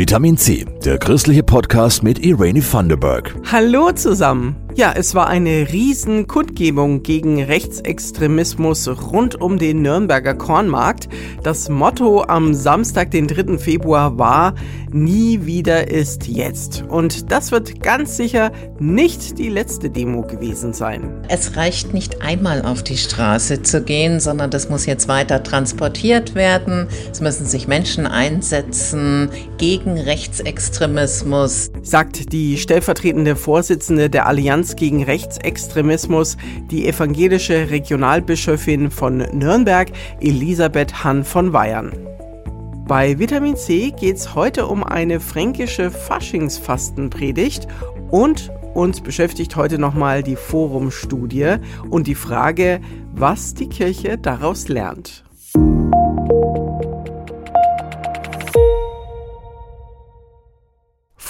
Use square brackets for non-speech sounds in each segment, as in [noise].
Vitamin C, der christliche Podcast mit Irene Thunderberg. Hallo zusammen. Ja, es war eine Riesenkundgebung gegen Rechtsextremismus rund um den Nürnberger Kornmarkt. Das Motto am Samstag, den 3. Februar war Nie wieder ist jetzt. Und das wird ganz sicher nicht die letzte Demo gewesen sein. Es reicht nicht einmal auf die Straße zu gehen, sondern das muss jetzt weiter transportiert werden. Es müssen sich Menschen einsetzen gegen Rechtsextremismus, sagt die stellvertretende Vorsitzende der Allianz gegen Rechtsextremismus, die evangelische Regionalbischöfin von Nürnberg, Elisabeth Hann von Weyern. Bei Vitamin C geht es heute um eine fränkische Faschingsfastenpredigt und uns beschäftigt heute nochmal die Forumstudie und die Frage, was die Kirche daraus lernt.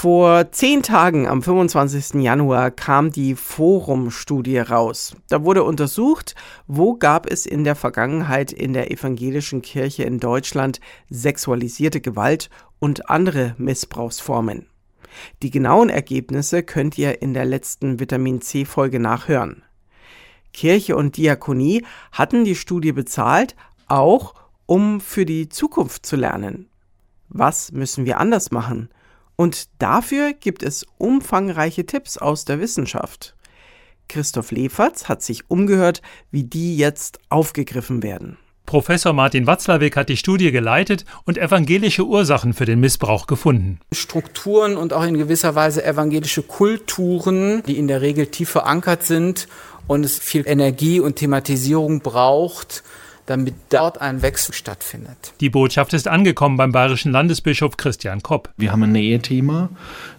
Vor zehn Tagen, am 25. Januar, kam die Forum-Studie raus. Da wurde untersucht, wo gab es in der Vergangenheit in der evangelischen Kirche in Deutschland sexualisierte Gewalt und andere Missbrauchsformen. Die genauen Ergebnisse könnt ihr in der letzten Vitamin C-Folge nachhören. Kirche und Diakonie hatten die Studie bezahlt, auch um für die Zukunft zu lernen. Was müssen wir anders machen? Und dafür gibt es umfangreiche Tipps aus der Wissenschaft. Christoph Leferz hat sich umgehört, wie die jetzt aufgegriffen werden. Professor Martin Watzlawick hat die Studie geleitet und evangelische Ursachen für den Missbrauch gefunden. Strukturen und auch in gewisser Weise evangelische Kulturen, die in der Regel tief verankert sind und es viel Energie und Thematisierung braucht, damit dort ein Wechsel stattfindet. Die Botschaft ist angekommen beim bayerischen Landesbischof Christian Kopp. Wir haben ein Nähethema,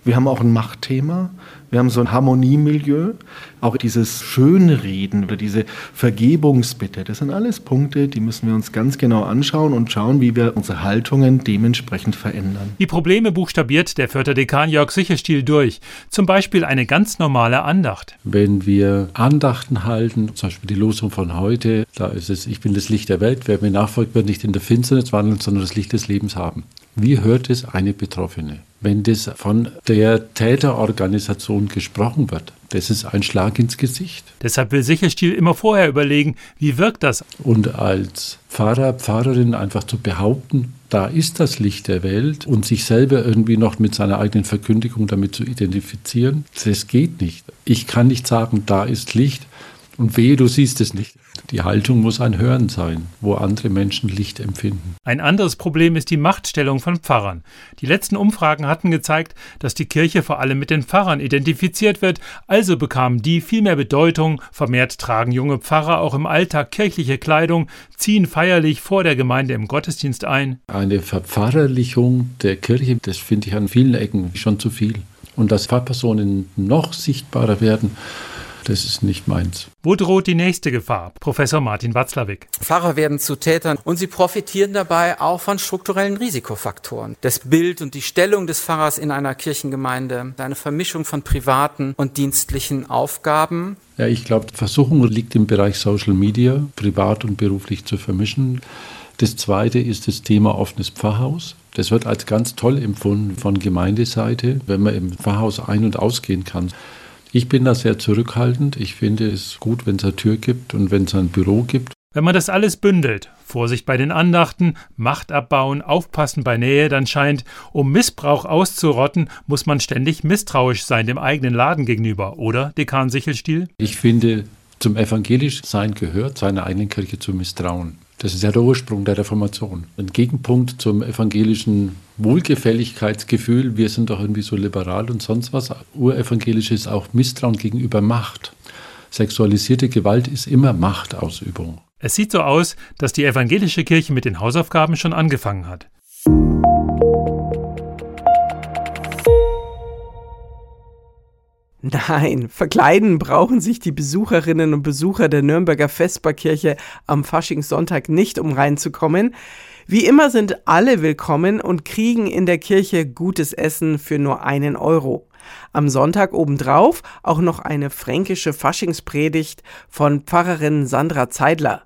wir haben auch ein Machtthema, wir haben so ein Harmoniemilieu, auch dieses Schönreden oder diese Vergebungsbitte. Das sind alles Punkte, die müssen wir uns ganz genau anschauen und schauen, wie wir unsere Haltungen dementsprechend verändern. Die Probleme buchstabiert der Fürther Dekan Jörg Sicherstiel durch. Zum Beispiel eine ganz normale Andacht. Wenn wir Andachten halten, zum Beispiel die Losung von heute, da ist es, ich bin das Licht der Welt, wer mir nachfolgt, wird nicht in der Finsternis wandeln, sondern das Licht des Lebens haben. Wie hört es eine Betroffene? Wenn das von der Täterorganisation gesprochen wird, das ist ein Schlag ins Gesicht. Deshalb will Sicherstiel immer vorher überlegen, wie wirkt das? Und als Pfarrer, Pfarrerin einfach zu behaupten, da ist das Licht der Welt und sich selber irgendwie noch mit seiner eigenen Verkündigung damit zu identifizieren, das geht nicht. Ich kann nicht sagen, da ist Licht und wehe, du siehst es nicht. Die Haltung muss ein Hören sein, wo andere Menschen Licht empfinden. Ein anderes Problem ist die Machtstellung von Pfarrern. Die letzten Umfragen hatten gezeigt, dass die Kirche vor allem mit den Pfarrern identifiziert wird, also bekamen die viel mehr Bedeutung, vermehrt tragen junge Pfarrer auch im Alltag kirchliche Kleidung, ziehen feierlich vor der Gemeinde im Gottesdienst ein. Eine Verpfarrerlichung der Kirche, das finde ich an vielen Ecken schon zu viel. Und dass Pfarrpersonen noch sichtbarer werden, das ist nicht meins. Wo droht die nächste Gefahr? Professor Martin Watzlawick. Pfarrer werden zu Tätern und sie profitieren dabei auch von strukturellen Risikofaktoren. Das Bild und die Stellung des Pfarrers in einer Kirchengemeinde, eine Vermischung von privaten und dienstlichen Aufgaben. Ja, ich glaube, Versuchung liegt im Bereich Social Media, privat und beruflich zu vermischen. Das zweite ist das Thema offenes Pfarrhaus. Das wird als ganz toll empfunden von Gemeindeseite, wenn man im Pfarrhaus ein- und ausgehen kann. Ich bin da sehr zurückhaltend. Ich finde es gut, wenn es eine Tür gibt und wenn es ein Büro gibt. Wenn man das alles bündelt, Vorsicht bei den Andachten, Macht abbauen, aufpassen bei Nähe, dann scheint, um Missbrauch auszurotten, muss man ständig misstrauisch sein dem eigenen Laden gegenüber, oder, Dekan Sichelstiel? Ich finde, zum evangelisch Sein gehört, seiner eigenen Kirche zu misstrauen. Das ist ja der Ursprung der Reformation. Ein Gegenpunkt zum evangelischen Wohlgefälligkeitsgefühl, wir sind doch irgendwie so liberal und sonst was. Urevangelisch ist auch Misstrauen gegenüber Macht. Sexualisierte Gewalt ist immer Machtausübung. Es sieht so aus, dass die evangelische Kirche mit den Hausaufgaben schon angefangen hat. Nein, verkleiden brauchen sich die Besucherinnen und Besucher der Nürnberger Vesperkirche am Faschingssonntag nicht, um reinzukommen. Wie immer sind alle willkommen und kriegen in der Kirche gutes Essen für nur einen Euro. Am Sonntag obendrauf auch noch eine fränkische Faschingspredigt von Pfarrerin Sandra Zeidler.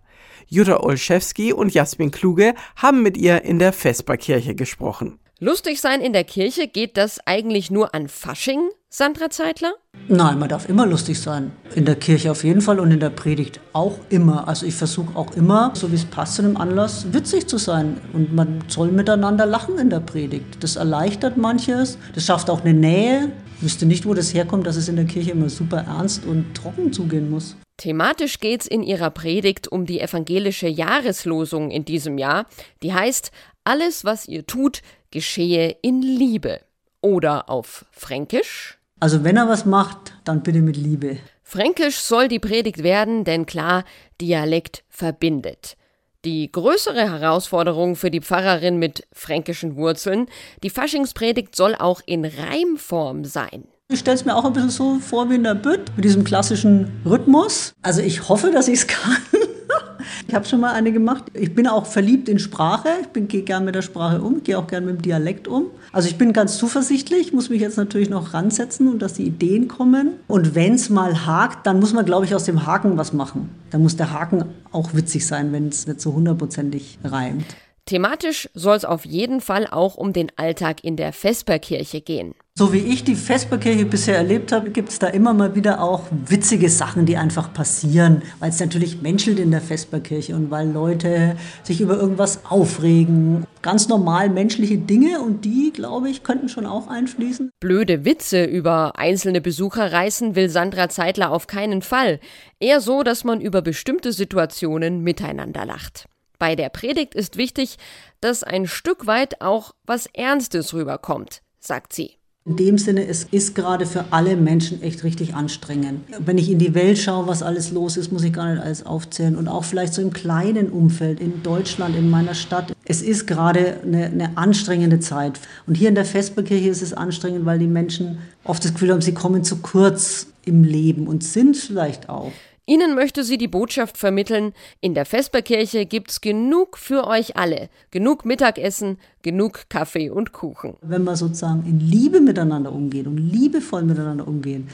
Jutta Olszewski und Jasmin Kluge haben mit ihr in der Vesperkirche gesprochen. Lustig sein in der Kirche, geht das eigentlich nur an Fasching, Sandra Zeitler? Nein, man darf immer lustig sein. In der Kirche auf jeden Fall und in der Predigt auch immer. Also ich versuche auch immer, so wie es passt zu einem Anlass, witzig zu sein. Und man soll miteinander lachen in der Predigt. Das erleichtert manches. Das schafft auch eine Nähe. Ich wüsste nicht, wo das herkommt, dass es in der Kirche immer super ernst und trocken zugehen muss. Thematisch geht es in ihrer Predigt um die evangelische Jahreslosung in diesem Jahr. Die heißt, alles, was ihr tut, geschehe in Liebe. Oder auf Fränkisch. Also wenn er was macht, dann bitte mit Liebe. Fränkisch soll die Predigt werden, denn klar, Dialekt verbindet. Die größere Herausforderung für die Pfarrerin mit fränkischen Wurzeln, die Faschingspredigt soll auch in Reimform sein. Ich stelle es mir auch ein bisschen so vor wie in der Bütt, mit diesem klassischen Rhythmus. Also ich hoffe, dass ich es [laughs] kann. Ich habe schon mal eine gemacht. Ich bin auch verliebt in Sprache. Ich gehe gern mit der Sprache um, gehe auch gern mit dem Dialekt um. Also ich bin ganz zuversichtlich, muss mich jetzt natürlich noch ransetzen und dass die Ideen kommen. Und wenn es mal hakt, dann muss man, glaube ich, aus dem Haken was machen. Dann muss der Haken auch witzig sein, wenn es nicht so hundertprozentig reimt. Thematisch soll es auf jeden Fall auch um den Alltag in der Vesperkirche gehen. So wie ich die Vesperkirche bisher erlebt habe, gibt es da immer mal wieder auch witzige Sachen, die einfach passieren, weil es natürlich menschelt in der Vesperkirche und weil Leute sich über irgendwas aufregen. Ganz normal menschliche Dinge und die, glaube ich, könnten schon auch einfließen. Blöde Witze über einzelne Besucher reißen will Sandra Zeitler auf keinen Fall. Eher so, dass man über bestimmte Situationen miteinander lacht. Bei der Predigt ist wichtig, dass ein Stück weit auch was Ernstes rüberkommt, sagt sie. In dem Sinne, es ist gerade für alle Menschen echt richtig anstrengend. Wenn ich in die Welt schaue, was alles los ist, muss ich gar nicht alles aufzählen. Und auch vielleicht so im kleinen Umfeld, in Deutschland, in meiner Stadt. Es ist gerade eine, eine anstrengende Zeit. Und hier in der Vesperkirche ist es anstrengend, weil die Menschen oft das Gefühl haben, sie kommen zu kurz im Leben und sind vielleicht auch. Ihnen möchte sie die Botschaft vermitteln, in der Vesperkirche gibt's genug für euch alle. Genug Mittagessen, genug Kaffee und Kuchen. Wenn wir sozusagen in Liebe miteinander umgehen und liebevoll miteinander umgehen,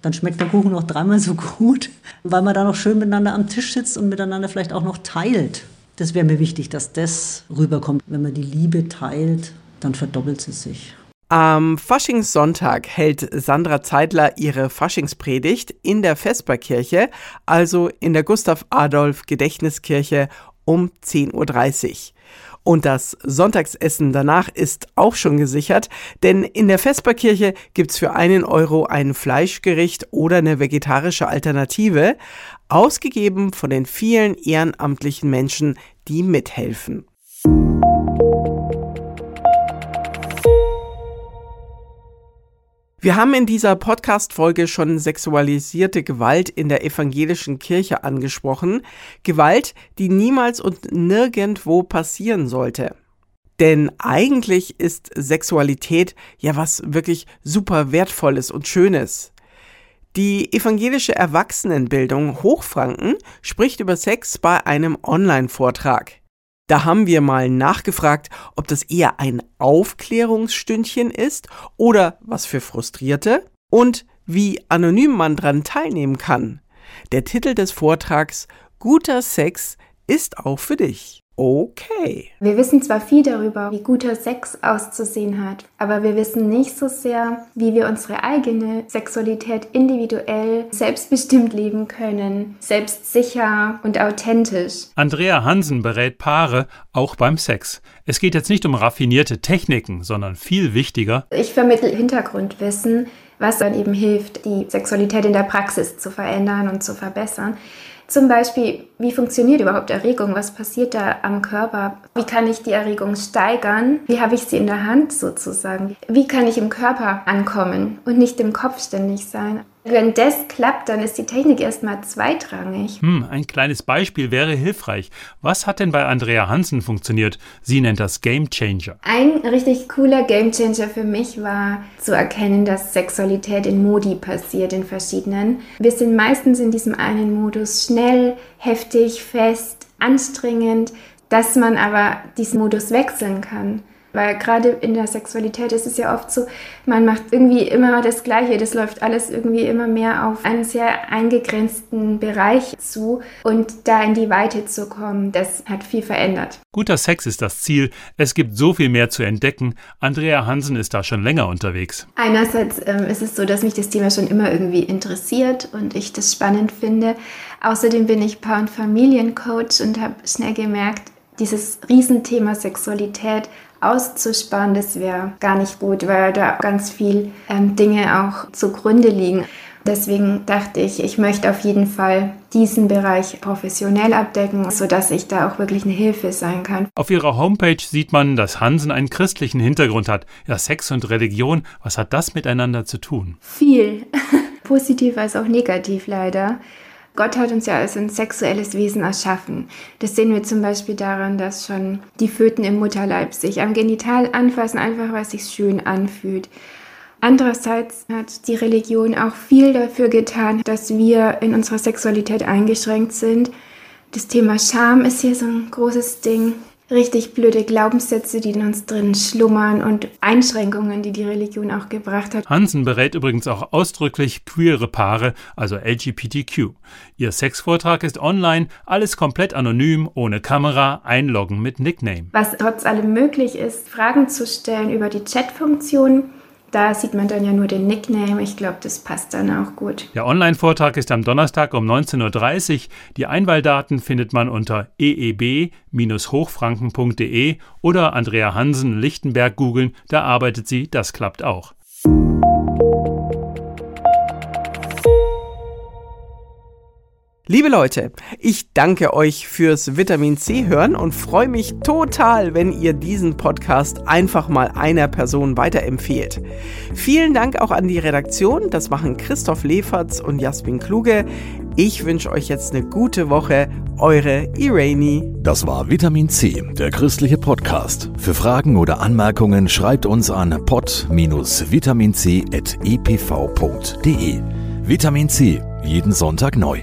dann schmeckt der Kuchen noch dreimal so gut, weil man da noch schön miteinander am Tisch sitzt und miteinander vielleicht auch noch teilt. Das wäre mir wichtig, dass das rüberkommt. Wenn man die Liebe teilt, dann verdoppelt sie sich. Am Faschingssonntag hält Sandra Zeidler ihre Faschingspredigt in der Vesperkirche, also in der Gustav Adolf Gedächtniskirche um 10.30 Uhr. Und das Sonntagsessen danach ist auch schon gesichert, denn in der Vesperkirche gibt's für einen Euro ein Fleischgericht oder eine vegetarische Alternative, ausgegeben von den vielen ehrenamtlichen Menschen, die mithelfen. Wir haben in dieser Podcast-Folge schon sexualisierte Gewalt in der evangelischen Kirche angesprochen. Gewalt, die niemals und nirgendwo passieren sollte. Denn eigentlich ist Sexualität ja was wirklich super wertvolles und schönes. Die evangelische Erwachsenenbildung Hochfranken spricht über Sex bei einem Online-Vortrag. Da haben wir mal nachgefragt, ob das eher ein Aufklärungsstündchen ist oder was für Frustrierte und wie anonym man dran teilnehmen kann. Der Titel des Vortrags Guter Sex ist auch für dich. Okay. Wir wissen zwar viel darüber, wie guter Sex auszusehen hat, aber wir wissen nicht so sehr, wie wir unsere eigene Sexualität individuell selbstbestimmt leben können, selbstsicher und authentisch. Andrea Hansen berät Paare auch beim Sex. Es geht jetzt nicht um raffinierte Techniken, sondern viel wichtiger. Ich vermittle Hintergrundwissen, was dann eben hilft, die Sexualität in der Praxis zu verändern und zu verbessern. Zum Beispiel, wie funktioniert überhaupt Erregung? Was passiert da am Körper? Wie kann ich die Erregung steigern? Wie habe ich sie in der Hand sozusagen? Wie kann ich im Körper ankommen und nicht im Kopf ständig sein? Wenn das klappt, dann ist die Technik erstmal zweitrangig. Hm, ein kleines Beispiel wäre hilfreich. Was hat denn bei Andrea Hansen funktioniert? Sie nennt das Game Changer. Ein richtig cooler Game Changer für mich war zu erkennen, dass Sexualität in Modi passiert, in verschiedenen. Wir sind meistens in diesem einen Modus schnell, heftig, fest, anstrengend, dass man aber diesen Modus wechseln kann. Weil gerade in der Sexualität ist es ja oft so, man macht irgendwie immer das Gleiche. Das läuft alles irgendwie immer mehr auf einen sehr eingegrenzten Bereich zu. Und da in die Weite zu kommen, das hat viel verändert. Guter Sex ist das Ziel. Es gibt so viel mehr zu entdecken. Andrea Hansen ist da schon länger unterwegs. Einerseits ähm, ist es so, dass mich das Thema schon immer irgendwie interessiert und ich das spannend finde. Außerdem bin ich Paar- und Familiencoach und habe schnell gemerkt, dieses Riesenthema Sexualität auszusparen, das wäre gar nicht gut, weil da ganz viel ähm, Dinge auch zugrunde liegen. Deswegen dachte ich, ich möchte auf jeden Fall diesen Bereich professionell abdecken, sodass ich da auch wirklich eine Hilfe sein kann. Auf ihrer Homepage sieht man, dass Hansen einen christlichen Hintergrund hat. Ja, Sex und Religion, was hat das miteinander zu tun? Viel. [laughs] Positiv als auch negativ leider. Gott hat uns ja als ein sexuelles Wesen erschaffen. Das sehen wir zum Beispiel daran, dass schon die Föten im Mutterleib sich am Genital anfassen, einfach weil es sich schön anfühlt. Andererseits hat die Religion auch viel dafür getan, dass wir in unserer Sexualität eingeschränkt sind. Das Thema Scham ist hier so ein großes Ding richtig blöde Glaubenssätze, die in uns drin schlummern und Einschränkungen, die die Religion auch gebracht hat. Hansen berät übrigens auch ausdrücklich queere Paare, also LGBTQ. Ihr Sexvortrag ist online, alles komplett anonym, ohne Kamera, einloggen mit Nickname. Was trotz allem möglich ist, Fragen zu stellen über die Chatfunktion da sieht man dann ja nur den Nickname. Ich glaube, das passt dann auch gut. Der Online-Vortrag ist am Donnerstag um 19.30 Uhr. Die Einwahldaten findet man unter eeb-hochfranken.de oder Andrea Hansen Lichtenberg googeln. Da arbeitet sie. Das klappt auch. Liebe Leute, ich danke euch fürs Vitamin C hören und freue mich total, wenn ihr diesen Podcast einfach mal einer Person weiterempfehlt. Vielen Dank auch an die Redaktion, das machen Christoph Leferz und Jasmin Kluge. Ich wünsche euch jetzt eine gute Woche, eure Irani. Das war Vitamin C, der christliche Podcast. Für Fragen oder Anmerkungen schreibt uns an pod-vitaminc.epv.de. Vitamin C, jeden Sonntag neu.